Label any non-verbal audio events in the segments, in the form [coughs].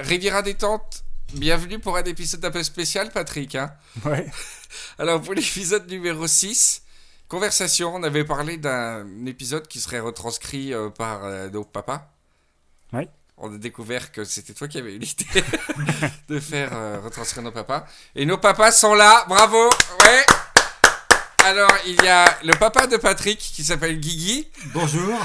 Riviera détente, bienvenue pour un épisode un peu spécial, Patrick. Hein Ouais. [laughs] Alors, pour l'épisode numéro 6, conversation, on avait parlé d'un épisode qui serait retranscrit euh, par euh, nos papas. Ouais. On a découvert que c'était toi qui avais eu l'idée [laughs] de faire euh, retranscrire nos papas. Et nos papas sont là, bravo Ouais Alors, il y a le papa de Patrick qui s'appelle Guigui. Bonjour.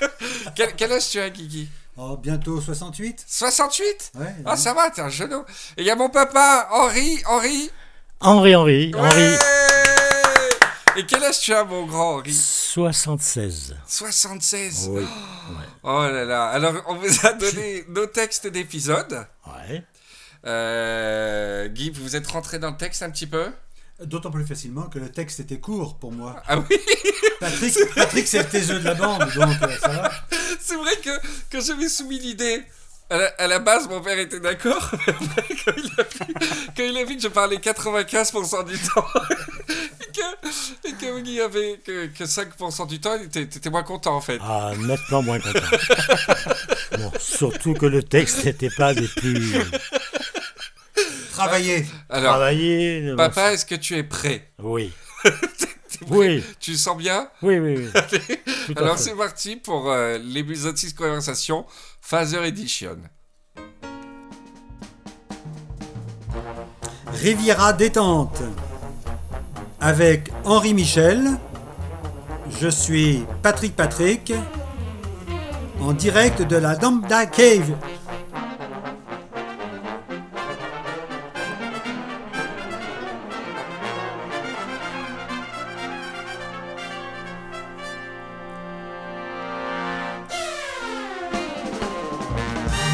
[laughs] Quel, quel âge tu as, Guigui? Oh, bientôt 68 68 Ouais. Ah, ça va, t'es un genou. Et il y a mon papa, Henri, Henri. Henri, Henri, Henri. Ouais Et quel âge tu as, mon grand Henri? 76. 76 Oui. Oh là là. Alors, on vous a donné [laughs] nos textes d'épisodes. Ouais. Euh, Guy, vous êtes rentré dans le texte un petit peu? D'autant plus facilement que le texte était court pour moi. Ah oui? Patrick, Patrick c'est le taiseux de la bande, donc euh, ça va. C'est vrai que, que j'avais soumis l'idée. À la, à la base, mon père était d'accord. [laughs] quand, il a vu, quand il a vu que je parlais 95% du temps [laughs] et que, et que avait que, que 5% du temps, il était, t'étais moins content en fait. Ah, nettement moins content. [laughs] bon, surtout que le texte n'était pas des plus Travailler. Alors, travaillés. bon, papa, est-ce que tu es prêt? Oui. Oui, Tu le sens bien? Oui, oui. oui. [laughs] Alors c'est parti pour euh, l'épisode 6 Conversation, Phaser Edition. Riviera détente. Avec Henri Michel. Je suis Patrick Patrick. En direct de la Damda Cave.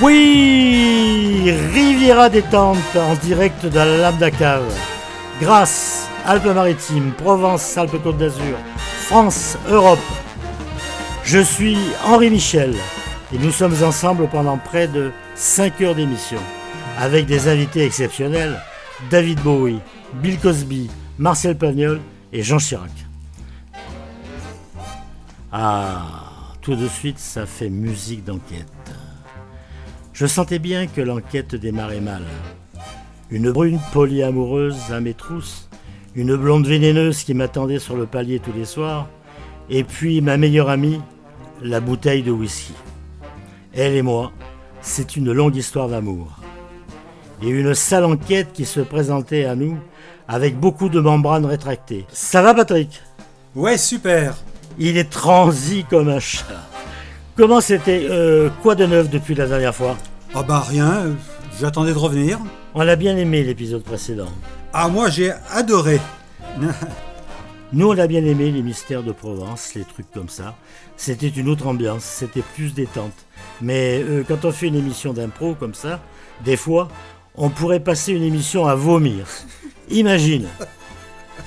Oui Riviera détente en direct de la Lambda Cave. Grâce, Alpes-Maritimes, Provence, Alpes-Côte d'Azur, France, Europe. Je suis Henri Michel et nous sommes ensemble pendant près de 5 heures d'émission avec des invités exceptionnels David Bowie, Bill Cosby, Marcel Pagnol et Jean Chirac. Ah, tout de suite, ça fait musique d'enquête. Je sentais bien que l'enquête démarrait mal. Une brune polyamoureuse à mes trousses, une blonde vénéneuse qui m'attendait sur le palier tous les soirs, et puis ma meilleure amie, la bouteille de whisky. Elle et moi, c'est une longue histoire d'amour. Et une sale enquête qui se présentait à nous avec beaucoup de membranes rétractées. Ça va Patrick? Ouais, super. Il est transi comme un chat. Comment c'était euh, Quoi de neuf depuis la dernière fois? Ah bah rien, j'attendais de revenir. On a bien aimé l'épisode précédent. Ah moi j'ai adoré. [laughs] Nous, on a bien aimé les mystères de Provence, les trucs comme ça. C'était une autre ambiance, c'était plus détente. Mais euh, quand on fait une émission d'impro comme ça, des fois, on pourrait passer une émission à vomir. [laughs] Imagine,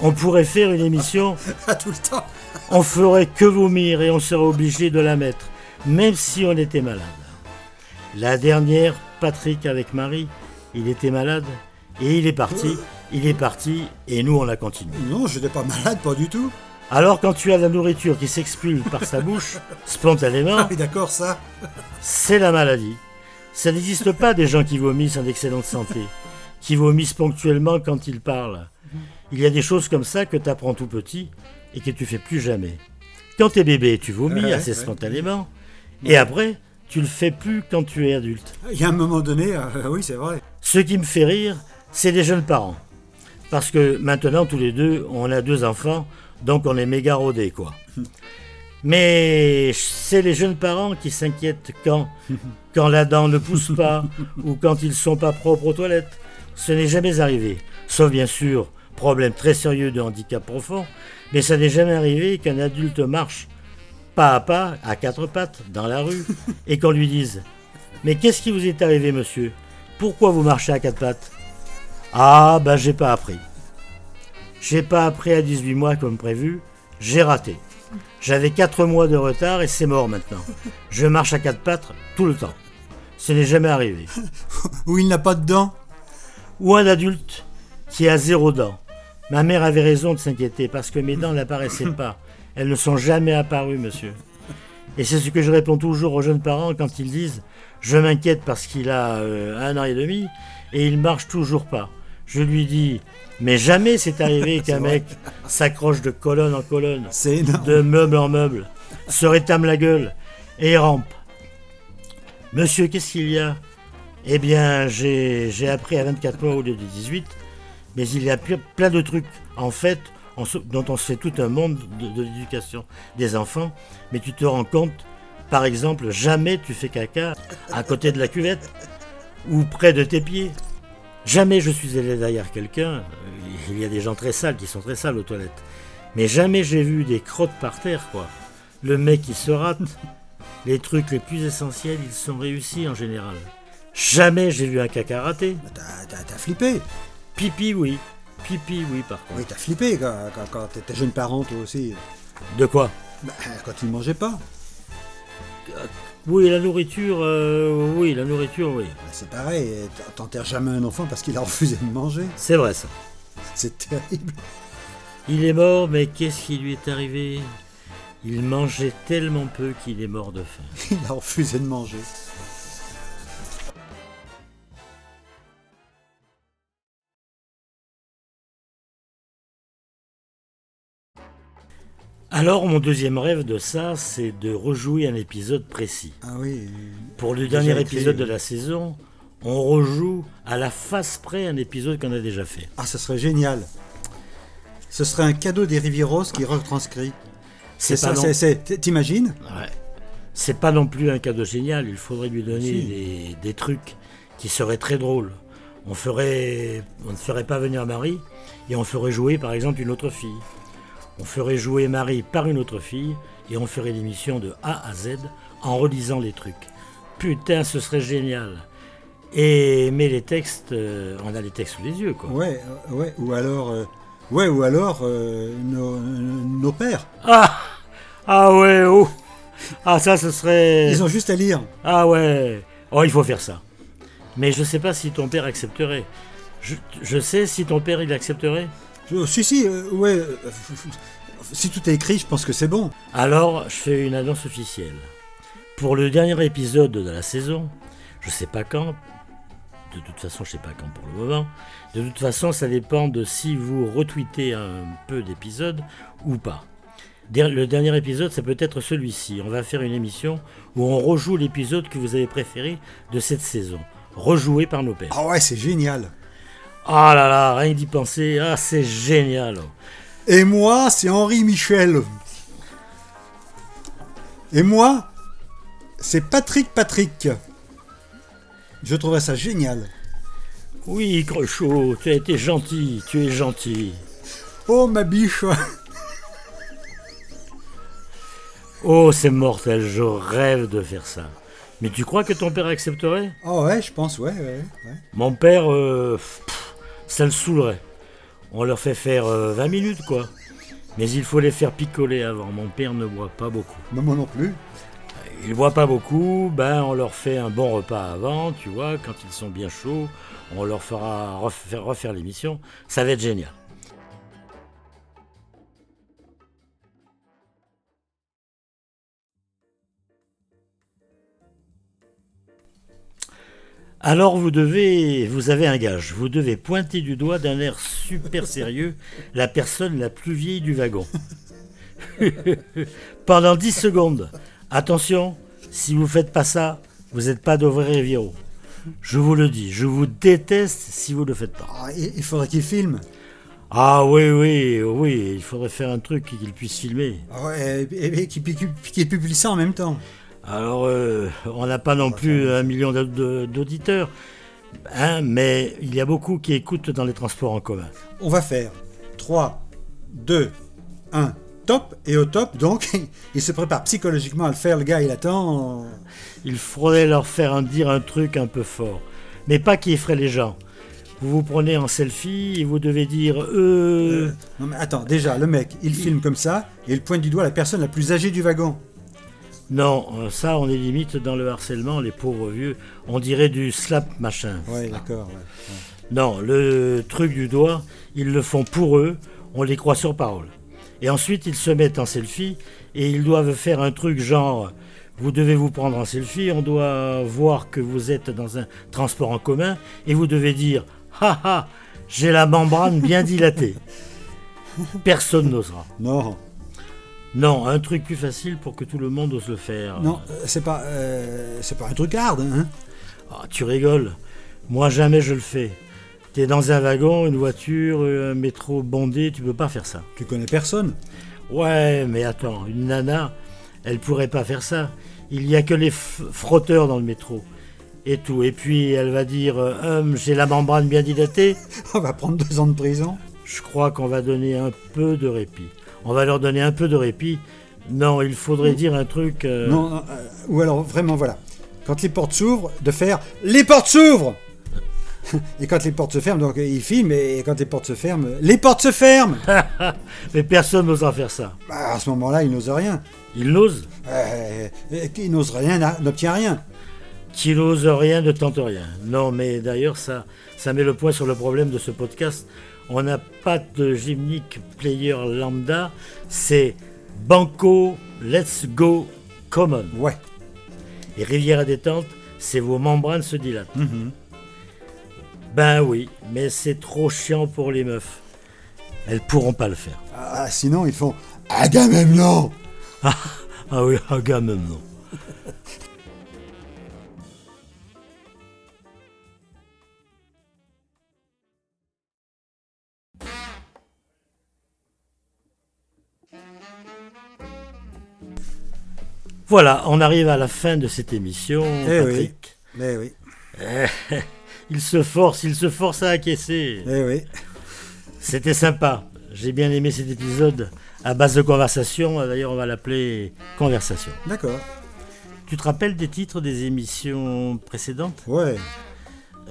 on pourrait faire une émission, [laughs] À tout le temps. on ferait que vomir et on serait obligé de la mettre, même si on était malade. La dernière, Patrick avec Marie, il était malade et il est parti. Il est parti et nous on a continué. Non, j'étais pas malade, pas du tout. Alors quand tu as la nourriture qui s'expulse par sa bouche, [laughs] spontanément, Ah oui, d'accord, ça. c'est la maladie. Ça n'existe pas des gens qui vomissent en excellente santé, qui vomissent ponctuellement quand ils parlent. Il y a des choses comme ça que tu apprends tout petit et que tu fais plus jamais. Quand t'es bébé, tu vomis Ouais, assez ouais. spontanément, et après, tu le fais plus quand tu es adulte. Il y a un moment donné, euh, oui, c'est vrai. Ce qui me fait rire, c'est les jeunes parents. Parce que maintenant, tous les deux, on a deux enfants, donc on est méga rodés, quoi. [laughs] Mais c'est les jeunes parents qui s'inquiètent quand, [laughs] quand la dent ne pousse pas ou quand ils sont pas propres aux toilettes. Ce n'est jamais arrivé. Sauf bien sûr, problème très sérieux de handicap profond, mais ça n'est jamais arrivé qu'un adulte marche pas à pas, à quatre pattes, dans la rue, [laughs] et qu'on lui dise Mais qu'est-ce qui vous est arrivé, monsieur? Pourquoi vous marchez à quatre pattes? Ah, ben j'ai pas appris. J'ai pas appris à 18 mois comme prévu, j'ai raté. J'avais 4 mois de retard et c'est mort maintenant. Je marche à quatre pattes tout le temps. Ce n'est jamais arrivé. [laughs] Où il n'a pas de dents? Ou un adulte qui a zéro dent. Ma mère avait raison de s'inquiéter parce que mes dents n'apparaissaient [laughs] pas. Elles ne sont jamais apparues, monsieur. Et c'est ce que je réponds toujours aux jeunes parents quand ils disent Je m'inquiète parce qu'il a euh, un an et demi et il marche toujours pas. Je lui dis Mais jamais c'est arrivé [laughs] qu'un mec s'accroche de colonne en colonne, de meuble en meuble, se rétame la gueule et rampe. Monsieur, qu'est-ce qu'il y a? Eh bien, j'ai appris à 24 mois au lieu de 18, mais il y a ple- plein de trucs, en fait, on se- dont on se fait tout un monde de, de l'éducation des enfants, mais tu te rends compte, par exemple, jamais tu fais caca à côté de la cuvette ou près de tes pieds. Jamais je suis allé derrière quelqu'un, il y a des gens très sales qui sont très sales aux toilettes, mais jamais j'ai vu des crottes par terre, quoi. Le mec qui se rate, les trucs les plus essentiels, ils sont réussis en général. Jamais j'ai vu un caca raté. T'as- T'as t'as flippé. Pipi, oui. Pipi, oui, par contre. Oui, t'as flippé quand, quand, quand t'étais jeune parent, toi aussi. De quoi Bah, quand il mangeait pas. Oui, la nourriture, euh, oui, la nourriture, oui. Bah, c'est pareil, t'enterres jamais un enfant parce qu'il a refusé de manger. C'est vrai ça. C'est terrible. Il est mort, mais qu'est-ce qui lui est arrivé? Il mangeait tellement peu qu'il est mort de faim. [laughs] Il a refusé de manger. Alors, mon deuxième rêve de ça, c'est de rejouer un épisode précis. Ah oui. Pour le dernier épisode de la saison, on rejoue à la face près un épisode qu'on a déjà fait. Ah, ce serait génial. Ce serait un cadeau des Rivieros qui retranscrit. C'est pas ça, non-. T'imagines Ouais. C'est pas non plus un cadeau génial, il faudrait lui donner Si. des, des trucs qui seraient très drôles. On, ferait, on ne ferait pas venir Marie et on ferait jouer par exemple une autre fille. On ferait jouer Marie par une autre fille et on ferait l'émission de A à Z en relisant les trucs. Putain, ce serait génial. Et mais les textes, euh, on a les textes sous les yeux quoi. Ouais, euh, ouais. Ou alors. euh, ouais, ou alors euh, nos, nos pères. Ah Ah ouais, oh Ah ça ce serait... Ils ont juste à lire. Ah ouais, oh il faut faire ça. Mais je sais pas si ton père accepterait. Je, je sais si ton père il accepterait. Euh, si, si, euh, ouais. euh, [laughs] si tout est écrit, je pense que c'est bon. Alors je fais une annonce officielle. Pour le dernier épisode de la saison, je sais pas quand. De toute façon, je sais pas quand pour le moment. De toute façon, ça dépend de si vous retweetez un peu d'épisodes ou pas. Der- Le dernier épisode, ça peut être celui-ci. On va faire une émission où on rejoue l'épisode que vous avez préféré de cette saison, rejoué par nos pères. Ah ouais, c'est génial. Ah là là, rien d'y penser, ah c'est génial. Et moi, c'est Henri Michel. Et moi, c'est Patrick Patrick. Je trouverais ça génial. Oui, Crochot, tu as été gentil, tu es gentil. Oh ma biche. Oh, c'est mortel, je rêve de faire ça. Mais tu crois que ton père accepterait? Oh ouais, je pense, ouais, ouais. ouais. Mon père, euh, pff, ça le saoulerait. On leur fait faire euh, 20 minutes, quoi. Mais il faut les faire picoler avant. Mon père ne boit pas beaucoup. Mais moi non plus. Ils boit pas beaucoup, ben on leur fait un bon repas avant, tu vois, quand ils sont bien chauds, on leur fera refaire, refaire l'émission. Ça va être génial. Alors vous devez, vous avez un gage, vous devez pointer du doigt d'un air super sérieux la personne la plus vieille du wagon. [laughs] Pendant 10 secondes. Attention, si vous faites pas ça, vous n'êtes pas de vrais Riviero. Je vous le dis, je vous déteste si vous ne le faites pas. Ah, il faudrait qu'il filme. Ah oui, oui, oui, il faudrait faire un truc qu'il puisse filmer. Ah ouais, et, et- et publie ça en même temps. Alors, euh, on n'a pas non plus un million d'auditeurs, hein, mais il y a beaucoup qui écoutent dans les transports en commun. On va faire 3, 2, 1, top. Et au top, donc, [laughs] il se prépare psychologiquement à le faire. Le gars, il attend. Il faudrait leur faire dire un truc un peu fort, mais pas qui effraie les gens. Vous vous prenez en selfie et vous devez dire euh, Non mais attends, déjà, le mec, il filme comme ça et il pointe du doigt la personne la plus âgée du wagon. Non, euh, ça on est limite dans le harcèlement, les pauvres vieux. On dirait du slap machin. Ouais, d'accord. ouais, ouais. Non, le truc du doigt, ils le font pour eux, on les croit sur parole. Et ensuite, ils se mettent en selfie et ils doivent faire un truc genre vous devez vous prendre en selfie, on doit voir que vous êtes dans un transport en commun et vous devez dire Haha, j'ai la membrane bien dilatée. [laughs] Personne n'osera. Non, Non, un truc plus facile pour que tout le monde ose le faire. non, euh, c'est pas, euh, c'est pas un truc hard. Hein Ah, tu rigoles. Moi, jamais je le fais. T'es dans un wagon, une voiture, un métro bondé, tu peux pas faire ça. tu connais personne. Ouais, mais attends, une nana, elle pourrait pas faire ça. Il y a que les frotteurs dans le métro. Et tout. Et puis elle va dire euh, Hum, J'ai la membrane bien dilatée. [laughs] On va prendre deux ans de prison. Je crois qu'on va donner un peu de répit. On va leur donner un peu de répit. Non, il faudrait dire un truc. euh, Non, non, euh, ou alors vraiment voilà. Quand les portes s'ouvrent, de faire les portes s'ouvrent. [laughs] Et quand les portes se ferment, donc il filme, et quand les portes se ferment, les portes se ferment [laughs] mais personne n'osera faire ça. Bah, À ce moment-là, il n'ose rien. Il n'ose? Euh, euh, qui n'ose rien, n'obtient rien. Qui n'ose rien ne tente rien. Non, mais d'ailleurs, ça, ça met le point sur le problème de ce podcast. On n'a pas de gymnique player lambda, c'est Banco, Let's Go, Common. Ouais. Et Rivière à détente, c'est vos membranes se dilatent. Mhm. Ben oui, mais c'est trop chiant pour les meufs. Elles pourront pas le faire. Ah, sinon, ils font Agamemnon Ah oui, ah gars, même Voilà, on arrive à la fin de cette émission, Eh oui. Patrick. Eh oui, [laughs] Il se force, il se force à acquiescer. eh oui. C'était sympa. J'ai bien aimé cet épisode à base de conversation. D'ailleurs, on va l'appeler Conversation. D'accord. Tu te rappelles des titres des émissions précédentes? Ouais.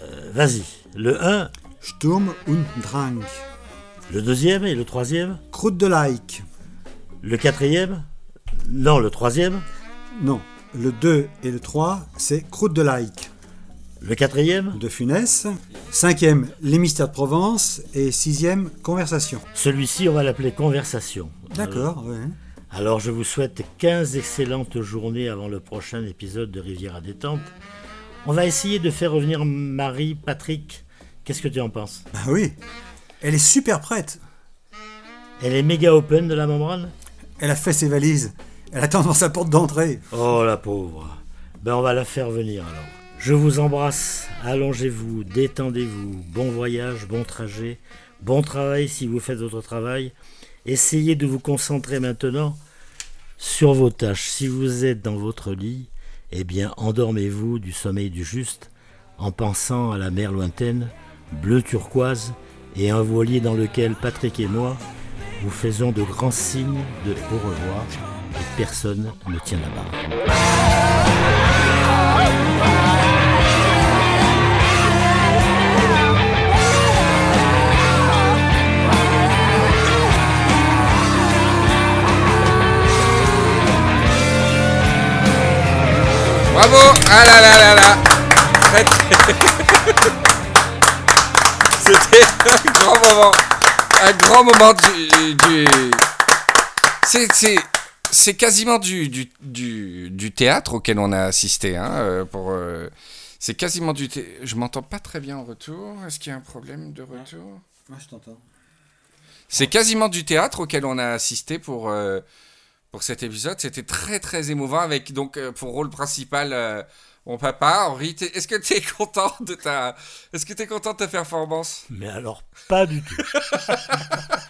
Euh, Vas-y. Le 1, Sturm und Drang. le deuxième et le troisième? Croûte de like. Le quatrième? Non, le troisième Non. Le 2 et le 3, c'est Croûte de like. Le quatrième De Funès. Cinquième, Les Mystères de Provence. Et sixième, Conversation. Celui-ci, on va l'appeler Conversation. D'accord, ouais. Alors, je vous souhaite 15 excellentes journées avant le prochain épisode de Rivière à détente. On va essayer de faire revenir Marie, Patrick. Qu'est-ce que tu en penses? Ah oui. Elle est super prête. Elle est méga open de la membrane? Elle a fait ses valises. Elle attend devant sa porte d'entrée. Oh la pauvre. Ben on va la faire venir alors. Je vous embrasse, allongez-vous, détendez-vous, bon voyage, bon trajet, bon travail si vous faites votre travail. Essayez de vous concentrer maintenant sur vos tâches. Si vous êtes dans votre lit, eh bien endormez-vous du sommeil du juste en pensant à la mer lointaine, bleu turquoise, et un voilier dans lequel Patrick et moi vous faisons de grands signes de au revoir personne ne tient la barre. Bravo Ah là là là là [laughs] C'était un grand moment. Un grand moment du... du... C'est... c'est- quasiment du, du, du, du théâtre auquel on a assisté. Hein, euh, pour, euh, c'est quasiment du thé... Je m'entends pas très bien en retour. Est-ce qu'il y a un problème de retour? Moi, je t'entends. C'est quasiment du théâtre auquel on a assisté pour, euh, pour cet épisode. C'était très très émouvant avec donc pour rôle principal euh, mon papa Henri. T'es- Est-ce que tu es [laughs] content de ta Est-ce que tu es content de ta performance? Mais alors, pas du tout. [laughs]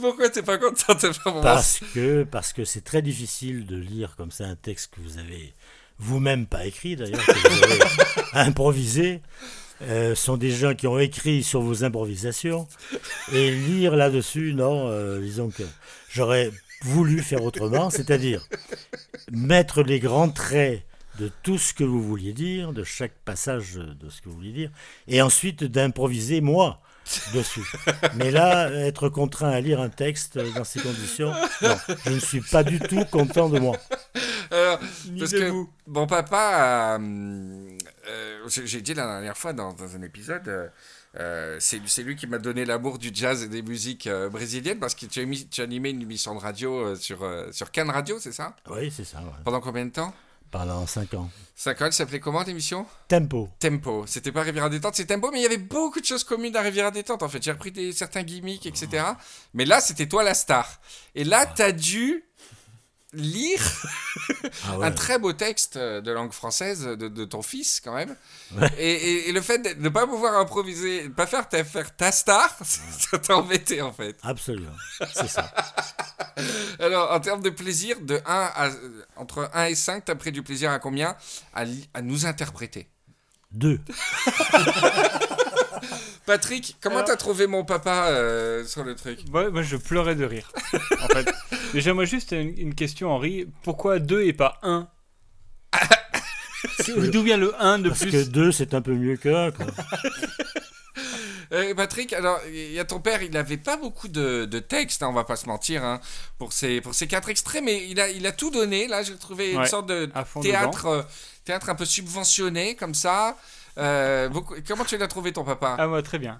Pourquoi t'es pas content de Parce que parce que c'est très difficile de lire comme ça un texte que vous avez vous-même pas écrit d'ailleurs, que vous avez [laughs] improvisé. Euh, ce sont des gens qui ont écrit sur vos improvisations et lire là-dessus, non, euh, disons que j'aurais voulu faire autrement, c'est-à-dire mettre les grands traits de tout ce que vous vouliez dire, de chaque passage de ce que vous vouliez dire, et ensuite d'improviser moi dessus. Mais là, être contraint à lire un texte dans ces conditions, non, je ne suis pas du tout content de moi. Alors, parce que vous. mon papa, hum, euh, j'ai dit la dernière fois dans, dans un épisode, euh, euh, c'est c'est lui qui m'a donné l'amour du jazz et des musiques euh, brésiliennes parce que tu as, mis- tu as animé une émission de radio euh, sur, euh, sur Cannes Radio, c'est ça? Oui, c'est ça. ouais. Pendant combien de temps? Pendant 5 ans. 5 ans, elle s'appelait comment l'émission Tempo. Tempo. C'était pas Riviera Détente, c'est Tempo, mais il y avait beaucoup de choses communes à Riviera Détente. En fait, j'ai repris des, certains gimmicks, etc. Mais là, c'était toi la star. Et là, t'as dû lire Ah ouais. un très beau texte euh, de langue française de, de ton fils, quand même. Ouais. Et, et- et le fait de ne pas pouvoir improviser, de pas faire ta, faire ta star, [laughs] ça t'a embêté, en fait. Absolument. C'est ça. [laughs] Alors, en termes de plaisir, de 1 à, euh, entre 1 et 5, t'as pris du plaisir à combien? À, nous interpréter. Deux. [laughs] Patrick, comment t'as trouvé mon papa euh, sur le truc? Moi, moi, je pleurais de rire. en fait. Déjà, moi, juste une, une question, Henri. Pourquoi 2 et pas 1 D'où vient le 1 de Parce plus que deux, c'est un peu mieux qu'un. quoi. [laughs] Euh, Patrick, alors, il y a ton père, il n'avait pas beaucoup de, de texte, hein, on va pas se mentir, hein, pour, ces, pour ces quatre extraits, mais il a, il a tout donné. Là, j'ai trouvé une sorte de théâtre, euh, théâtre un peu subventionné, comme ça. Euh, beaucoup- Comment tu l'as trouvé, ton papa? Ah, moi, très bien.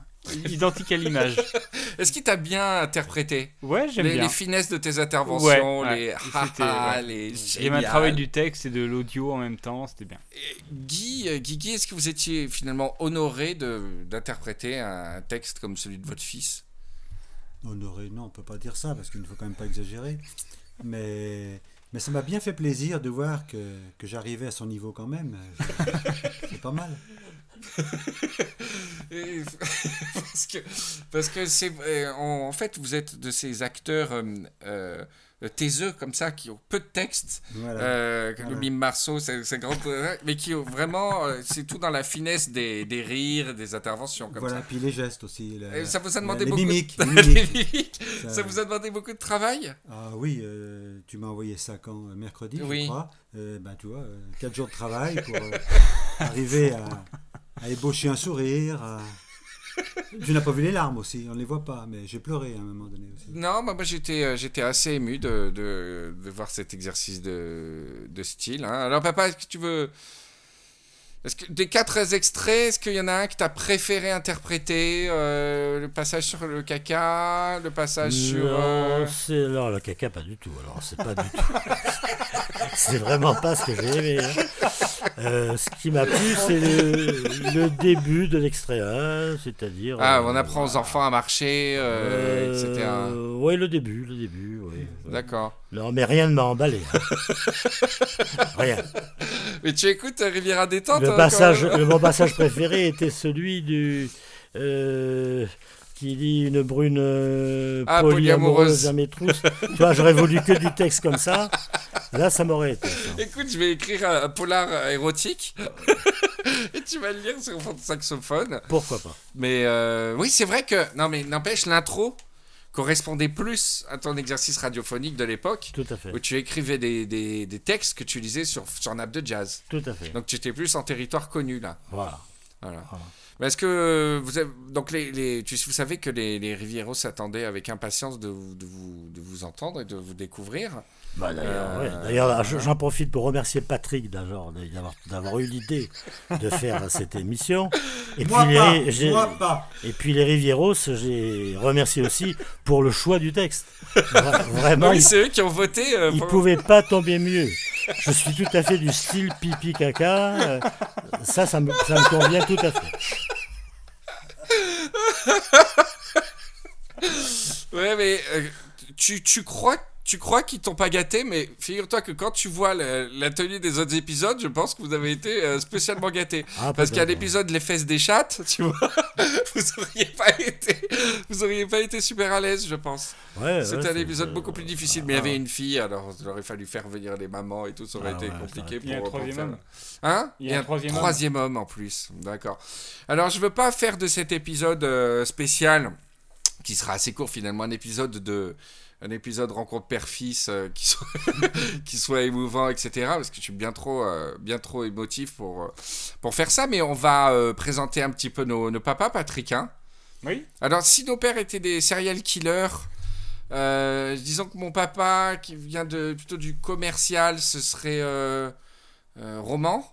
Identique à l'image. [laughs] Est-ce qu'il t'a bien interprété Ouais, j'aime les, bien. les finesses de tes interventions, Ouais, les ouais, haha, les Il y avait un génial. travail du texte et de l'audio en même temps, c'était bien. Guy, euh, Guigui, est-ce que vous étiez finalement honoré de- d'interpréter un texte comme celui de votre fils? Honoré, non, on peut pas dire ça parce qu'il ne faut quand même pas exagérer. Mais, mais ça m'a bien fait plaisir de voir que, que j'arrivais à son niveau quand même. [laughs] C'est pas mal. Parce que parce que c'est euh, en, fait vous êtes de ces acteurs euh, euh, taiseux comme ça qui ont peu de texte Voilà. euh, le mime Marceau c'est grand mais qui ont vraiment euh, c'est tout dans la finesse des, des rires des interventions comme voilà, puis les gestes aussi. la- ça. Vous a demandé les beaucoup mimiques. de... [laughs] les mimiques. Ça- ça vous a demandé beaucoup de travail? Ah oui, euh, tu m'as envoyé ça quand? Euh, Mercredi, Oui. je crois. Euh, ben, tu vois, 4 jours de travail pour euh, [laughs] arriver à, à ébaucher un sourire. à- Tu n'as pas vu les larmes aussi, on ne les voit pas, mais j'ai pleuré à un moment donné aussi. Non, bah, j'étais euh, j'étais assez ému de, de, de voir cet exercice de, de style. hein. Alors papa, est-ce que tu veux... Est-ce que des quatre extraits, est-ce qu'il y en a un que tu as préféré interpréter euh, Le passage sur le caca, le passage sur... euh, Non, c'est le caca pas du tout. Alors c'est pas du tout. [laughs] c'est vraiment pas ce que j'ai aimé. hein. Euh, ce qui m'a plu, c'est le, le début de l'extrait 1, c'est-à-dire. Ah, on apprend aux enfants à marcher, etc. oui, le début, le début, oui. D'accord. Non, mais rien ne m'a emballé. hein. [laughs] rien. Mais tu écoutes euh, Riviera Détente Le hein, passage, le- mon passage préféré était celui du euh, qui dit une brune euh, Ah, polyamoureuse à mes trousses. tu vois, j'aurais voulu que du texte comme ça. Là, ça m'aurait été. ça. Écoute, je vais écrire un, polar euh, érotique [laughs] et tu vas le lire sur fond de saxophone. Pourquoi pas Mais euh, oui, c'est vrai que. Non, mais n'empêche, l'intro correspondait plus à ton exercice radiophonique de l'époque Tout à fait. où tu écrivais des, des, des textes que tu lisais sur, sur nappe de jazz. Tout à fait. Donc tu étais plus en territoire connu là. Voilà. Voilà. Voilà. Mais est-ce que vous avez, donc les, les tu, vous savez que les, les Rivieros s'attendaient avec impatience de, vous- de, vous, de vous entendre et de vous découvrir. Bah, D'ailleurs, Euh, ouais. J'en profite pour remercier Patrick d'avoir d'avoir- d'avoir eu l'idée de faire [laughs] cette émission. Et Moi puis, pas, les, j'ai- moi pas. et puis les Rivieros, j'ai remercié aussi pour le choix du texte. Vra- Vraiment, oui, ils c'est eux qui ont voté. euh, Il pour- pouvait pas tomber mieux. Je suis tout à fait du style pipi caca. euh, Ça, ça me, ça me convient tout à fait. Ouais, mais euh, tu, tu crois, tu crois qu'ils t'ont pas gâté, mais figure-toi que quand tu vois le- la tenue des autres épisodes, je pense que vous avez été euh, spécialement gâté. Ah, Parce qu'il y a peut-être, l'épisode Les fesses des chattes, [laughs] tu vois, [laughs] vous auriez pas été, vous auriez pas été super à l'aise, je pense. ouais. C'était ouais, un épisode beaucoup plus difficile, mais il y avait une fille, alors il aurait fallu faire venir les mamans et tout, ça aurait Ah été ouais, compliqué Il y a un pour, pour troisième faire. homme. Hein? Il y a un troisième homme. homme en plus, d'accord. Alors je veux pas faire de cet épisode euh, spécial, qui sera assez court finalement, un épisode de un épisode rencontre père-fils euh, qui, soit, [laughs] qui soit émouvant, etc. Parce que je suis bien trop, euh, bien trop émotif pour, euh, pour faire ça. Mais on va euh, présenter un petit peu nos, nos papas, Patrick. hein. Oui. Alors, si nos pères étaient des serial killers, disons que mon papa, qui vient de, plutôt du commercial, ce serait Roman.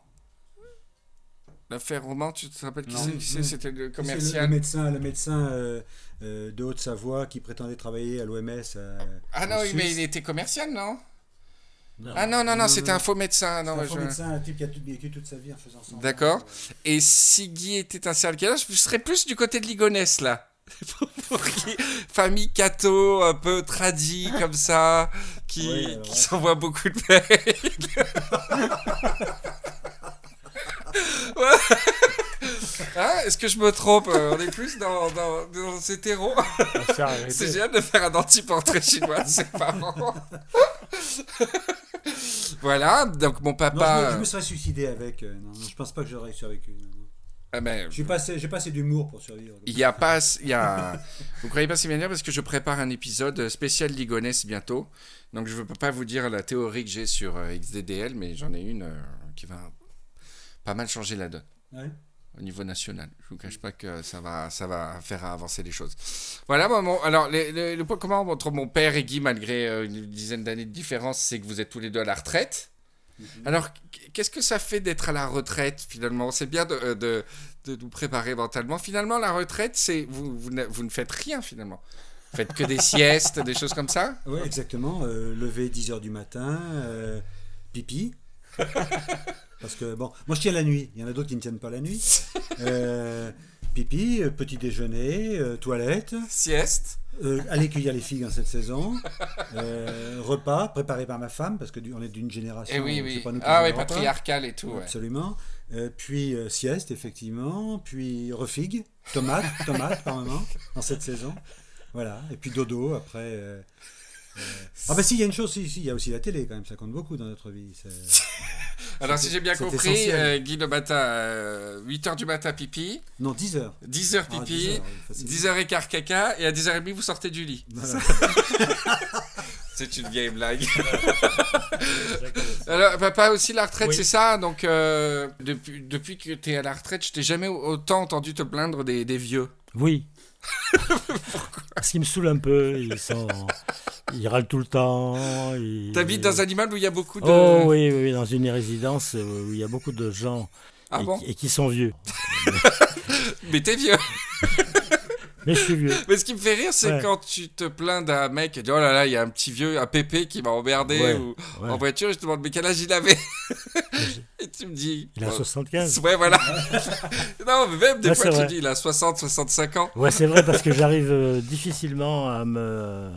L'affaire Roman, tu te rappelles qui c'est Non. C'était le commercial. le médecin, le médecin euh, euh, de Haute-Savoie qui prétendait travailler à l'OMS. Ah non, oui, mais il était commercial, non? Non. Ah non, non, non, c'était un faux médecin. Non, un faux je- médecin, un type qui a tout vécu toute sa vie en faisant ça. D'accord. Et si Guy était un serial killer, je serais plus du côté de Ligonès, là. [laughs] Qui- Famille catho, un peu tradie, comme ça, qui, Oui, qui s'envoie beaucoup de [laughs] mails. [laughs] Hein, Est-ce que je me trompe euh, On est plus dans, dans, dans ces terreaux. C'est génial de faire un anti-portrait chinois de ses parents. voilà, donc mon Non, papa. je, me, je me serais suicidé avec. euh, non, non, je pense pas que j'aurais survécu. non, non. Ah ben, j'ai pas assez d'humour pour survivre. Il y a pas, il y a. Vous croyez pas si bien dire parce que je prépare un épisode spécial Ligonès bientôt. Donc je ne peux pas vous dire la théorie que j'ai sur euh, XDDL, mais j'en ai une euh, qui va pas mal changer la donne Ouais. au niveau national. Je vous cache pas que ça va, ça va faire avancer les choses. Voilà, bon, bon, alors le point commun entre mon père et Guy, malgré euh, une dizaine d'années de différence, c'est que vous êtes tous les deux à la retraite. Alors, qu- qu'est-ce que ça fait d'être à la retraite finalement? C'est bien de, euh, de, de nous préparer mentalement. Finalement, la retraite, c'est vous, vous, ne, vous ne faites rien finalement. Vous faites que des [laughs] siestes, des choses comme ça? Oui, exactement. Euh, lever 10h du matin, euh, pipi. [laughs] Parce que, bon, moi je tiens la nuit. Il y en a d'autres qui ne tiennent pas la nuit. [laughs] Euh, pipi, euh, petit déjeuner, euh, toilette, Sieste euh, aller cueillir les figues en cette saison, euh, repas préparé par ma femme, parce que du- on est d'une génération. Eh oui, oui. pas nous Ah oui, faisons le repas. patriarcal et tout. ouais. Absolument. Euh, puis sieste, effectivement. Puis refigue, tomate, tomate par moment, dans cette saison. Voilà. Et puis dodo après. Euh, euh. Ah bah si, il y a une chose, si, si, il y a aussi la télé quand même, ça compte beaucoup dans notre vie. [laughs] Alors, si j'ai bien compris, euh, Guy le matin, 8h du matin, pipi. Non, 10 heures. 10h Ah, pipi. 10 heures, oui, facile. 10h15 caca. Et à 10h30, vous sortez du lit. Voilà. [laughs] C'est une vieille blague. [laughs] Alors, papa aussi, la retraite, Oui. c'est ça? Donc, euh, depuis, depuis que tu es à la retraite, je t'ai jamais autant entendu te plaindre des, des vieux. Oui. [laughs] Parce qu'ils me saoulent un peu, ils sont... Ils râlent tout le temps. Ils... T'habites dans un immeuble où il y a beaucoup de. Oh oui, oui, dans une résidence où il y a beaucoup de gens Ah et, bon et qui sont vieux. [laughs] Mais t'es vieux. [laughs] Mais je suis vieux. Mais ce qui me fait rire, c'est Ouais. quand tu te plains d'un mec et dis Oh là là, il y a un petit vieux, un pépé qui m'a emmerdé Ouais, ou ouais. en voiture, et je te demande Mais quel âge il avait [laughs] Et tu me dis Il a Ouais, 75. Ouais, voilà. [laughs] non, mais même des fois, tu dis Il a 60, 65 ans. Ouais, c'est vrai parce que [laughs] j'arrive euh, difficilement à me,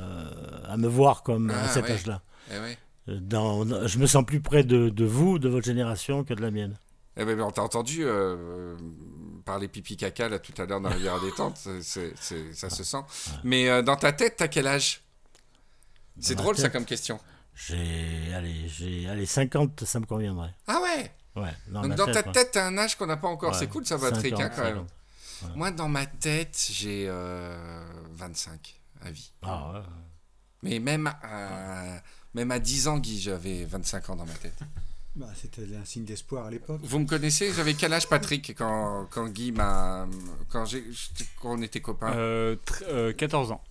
à me voir comme à Ah, cet âge-là. Eh. Euh, Dans, je me sens plus près de, de vous, de votre génération, que de la mienne. Eh ben, on t'a entendu euh, parler pipi caca là tout à l'heure dans la rivière détente, c'est, c'est- ça se sent. Mais euh, dans ta tête, t'as quel âge? C'est drôle ça comme question. J'ai allez, j'ai allez 50, ça me conviendrait. Ah ouais? Ouais, dans Donc dans tête, ta ouais. tête, t'as un âge qu'on n'a pas encore. Ouais, C'est cool ça, Patrick, hein, 50, quand même. 50. Moi, dans ma tête, j'ai euh, 25 à vie. Ah ouais. Mais même à, même à 10 ans, Guy, j'avais 25 ans dans ma tête. Bah, C'était un signe d'espoir à l'époque. Vous me connaissez J'avais quel âge, Patrick, quand, quand Guy m'a. Quand, on était copains? Euh, tr- euh, 14 ans.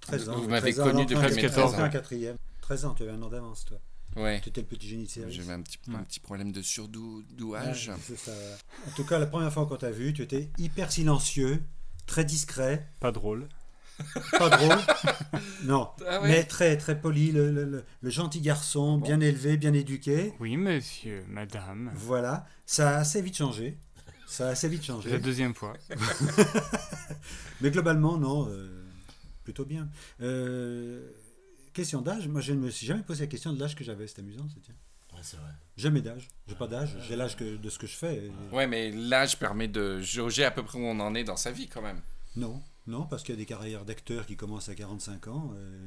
13 ans. Vous m'avez 13 ans, connu depuis mes 14 13 ans. en quatrième. 13 ans, tu avais un an d'avance, toi. Ouais. Tu étais le petit génie de service. J'avais un petit, un petit problème de surdouage. Ouais. En tout cas, la première fois qu'on t'a vu, tu étais hyper silencieux, très discret, Pas drôle. Pas drôle. [laughs] non, Ah ouais mais très très poli, le, le- le- le gentil garçon, bien élevé, bien éduqué. Oui, monsieur, madame. Voilà, ça a assez vite changé. Ça a assez vite La changé. deuxième fois. [laughs] Mais globalement, non, euh, plutôt bien. Euh, question d'âge, moi je ne me suis jamais posé la question de l'âge que j'avais, c'est amusant. Ouais, c'est vrai. Jamais d'âge, j'ai pas d'âge, j'ai l'âge que- de ce que je fais. et- Ouais, mais l'âge permet de jauger à peu près où on en est dans sa vie quand même. Non, non, parce qu'il y a des carrières d'acteurs qui commencent à 45 ans. euh,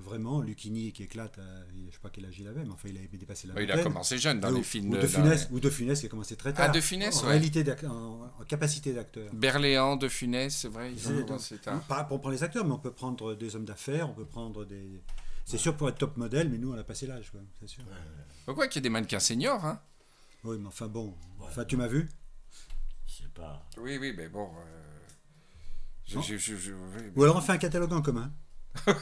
vraiment, Lucchini qui éclate, à, je sais pas quel âge il avait, mais enfin il avait dépassé la Ouais, il a commencé jeune dans ou, les films ou de, Funès, les- ou de Funès qui a commencé très Ah, tard. De Funès, en ouais. réalité, en, en capacité d'acteur. Berléand, De Funès, c'est vrai. Ils ont commencé tard. Pas pour prendre les acteurs, mais on peut prendre des hommes d'affaires, on peut prendre des. C'est sûr pour être top modèle, mais nous on a passé l'âge, quoi, c'est sûr. Pourquoi qu'il y a des mannequins seniors hein? Oui, mais enfin bon. Enfin, tu m'as vu? Je sais pas. Oui, oui, mais bon. euh, Je- je- je- je- oui. Ou alors on fait un catalogue en commun. [laughs]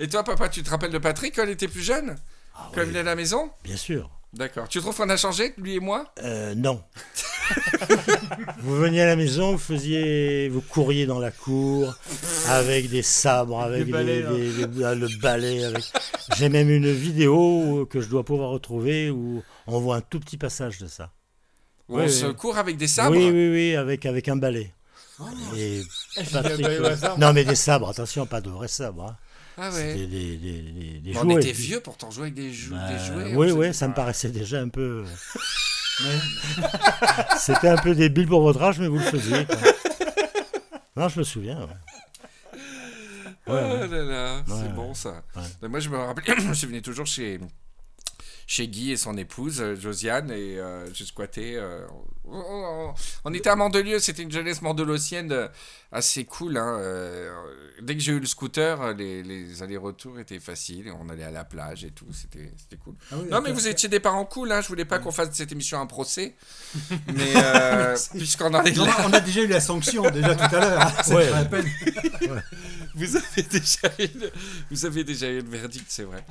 Et toi, papa, tu te rappelles de Patrick quand il était plus jeune Ah Quand oui, il est à la maison bien sûr. D'accord. Tu trouves qu'on a changé, lui et moi Euh, non. [laughs] vous veniez à la maison, vous faisiez, vous couriez dans la cour avec des sabres, avec Des balais, des- là. des- des- ah, le balai. Avec... J'ai même une vidéo que je dois pouvoir retrouver où on voit un tout petit passage de ça. Où Oui, on oui. se court avec des sabres Oui, oui, oui, avec avec un balai. Et [laughs] Patrick- hasard. non, mais des sabres. Attention, pas de vrais sabres. hein. Ah ouais. des, des, des, des Bon, jouets. on était vieux pour t'en jouer avec des, jou- Bah, jouets. oui, on oui, faisait- ça me paraissait déjà un peu. [laughs] Ouais. [laughs] C'était un peu débile pour votre âge, mais vous le faisiez. quoi. Non, je me souviens. ouais. Oh Ouais, là là, c'est bon ça. Mais Moi je me rappelle, [coughs] je me souvenais toujours chez, chez Guy et son épouse euh, Josiane et euh, je squattais. euh, on, on- on était à Mandelieu, c'était une jeunesse mandelosienne euh, assez cool. hein, dès que j'ai eu le scooter, les, les allers-retours étaient faciles. On allait à la plage et tout, c'était cool. Ah oui, Non mais vous étiez des parents cool, hein, je voulais pas qu'on fasse de cette émission un procès. [laughs] Mais euh, puisqu'on en est Non, là. on a déjà eu la sanction déjà tout à l'heure. hein, [laughs] Ouais. la peine. [laughs] Vous avez déjà eu le, vous avez déjà eu le verdict, c'est vrai.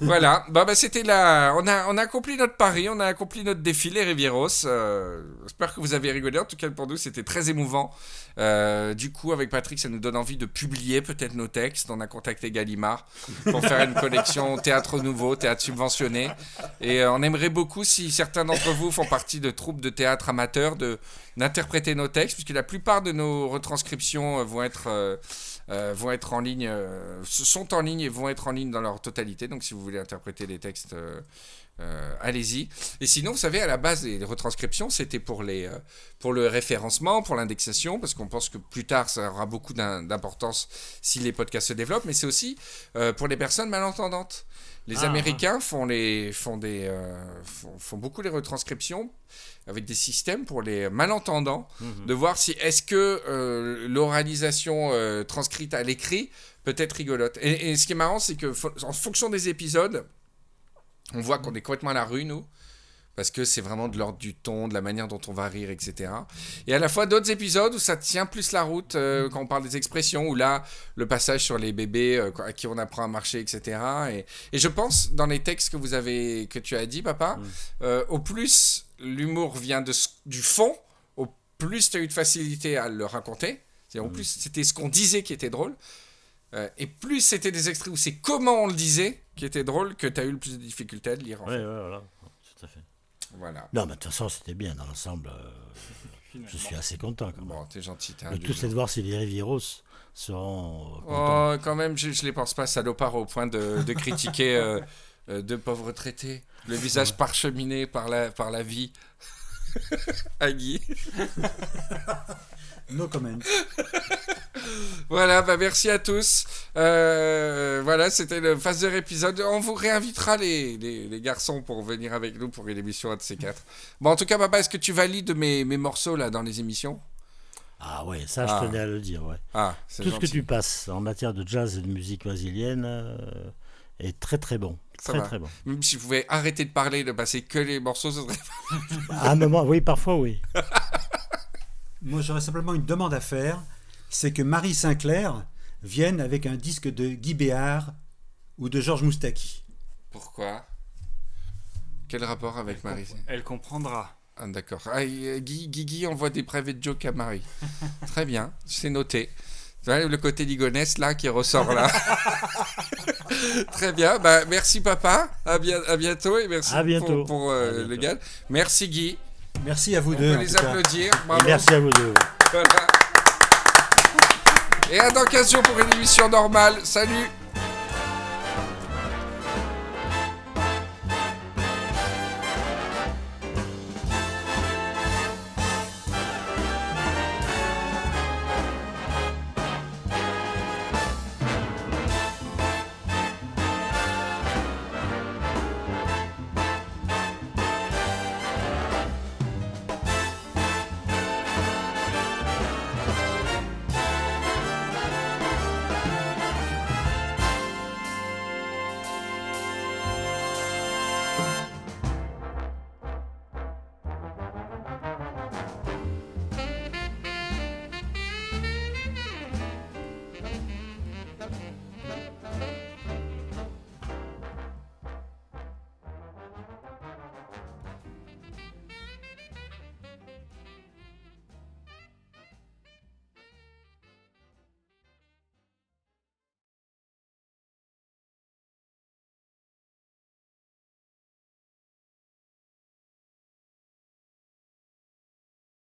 Voilà, bah, bah, c'était là. On a, accompli notre pari, on a accompli notre défilé Rivieros. Euh, J'espère que vous avez rigolé. En tout cas, pour nous, c'était très émouvant. Euh, du coup, avec Patrick, ça nous donne envie de publier peut-être nos textes. On a contacté Gallimard pour faire une collection théâtre nouveau, théâtre subventionné. Et euh, on aimerait beaucoup, si certains d'entre vous font partie de troupes de théâtre amateurs, de d'interpréter nos textes, puisque la plupart de nos retranscriptions euh, vont être vont être en ligne, sont en ligne et vont être en ligne dans leur totalité. Donc si vous voulez interpréter les textes, euh, allez-y. Et sinon, vous savez, à la base, les retranscriptions, c'était pour, les, euh, pour le référencement, pour l'indexation, parce qu'on pense que plus tard, ça aura beaucoup d'im- d'importance si les podcasts se développent, mais c'est aussi euh, pour les personnes malentendantes. Les Ah. Américains font, les, font, des, font, font beaucoup les retranscriptions avec des systèmes pour les malentendants, de voir si est-ce que l'oralisation transcrite à l'écrit peut être rigolote. Et, et ce qui est marrant, c'est que en fonction des épisodes, on voit qu'on est complètement à la rue, nous. Parce que c'est vraiment de l'ordre du ton, de la manière dont on va rire, etc. Et à la fois d'autres épisodes où ça tient plus la route, euh, quand on parle des expressions, où là, le passage sur les bébés euh, à qui on apprend à marcher, etc. Et, et je pense, dans les textes que vous avez, que tu as dit, papa, euh, au plus l'humour vient de, du fond, au plus tu as eu de facilité à le raconter. C'est-à-dire, au plus c'était ce qu'on disait qui était drôle. Euh, et plus c'était des extraits où c'est comment on le disait qui était drôle que tu as eu le plus de difficulté à le lire. en Ouais, fait. ouais, voilà. Tout à fait. Voilà. Non, mais de toute façon, c'était bien dans l'ensemble. euh, [laughs] je suis assez content quand même. Bon, t'es gentil. T'es Le tout, c'est de voir si les Rivieros seront euh, contents. Oh, quand même, je, je les pense pas salopards au point de, de critiquer euh, euh, deux pauvres retraités, le visage parcheminé par la, par la vie. [laughs] à Guy. [laughs] No comment. [laughs] Voilà, bah merci à tous. Euh, voilà, c'était le phase épisode. On vous réinvitera les, les, les garçons pour venir avec nous pour une émission un de ces quatre. Bon, en tout cas, papa, est-ce que tu valides mes, mes morceaux là dans les émissions? Ah ouais, ça, Ah. je tenais à le dire, ouais. Ah, c'est Tout ce que tu passes en matière de jazz et de musique brésilienne euh, est très très bon. Ça Très va. très bon. Même si vous pouvez arrêter de parler, de passer que les morceaux, ce serait À un moment, oui, parfois oui. [laughs] Moi, j'aurais simplement une demande à faire. C'est que Marie Sinclair vienne avec un disque de Guy Béard ou de Georges Moustaki. Pourquoi? Quel rapport avec Marie Elle comprendra. Ah, D'accord. Ah, euh, Guy, Guy, Guy envoie des private jokes à Marie. [laughs] Très bien, c'est noté. Tu vois, le côté ligonesse là qui ressort là. [laughs] Très bien. Bah, merci papa. À, bien, à bientôt et merci À bientôt. pour, pour, euh, le gars. Merci Guy. Merci à vous On deux. peut les applaudir. Bravo. merci à vous deux. Voilà. Et à dans 15 jours pour une émission normale. Salut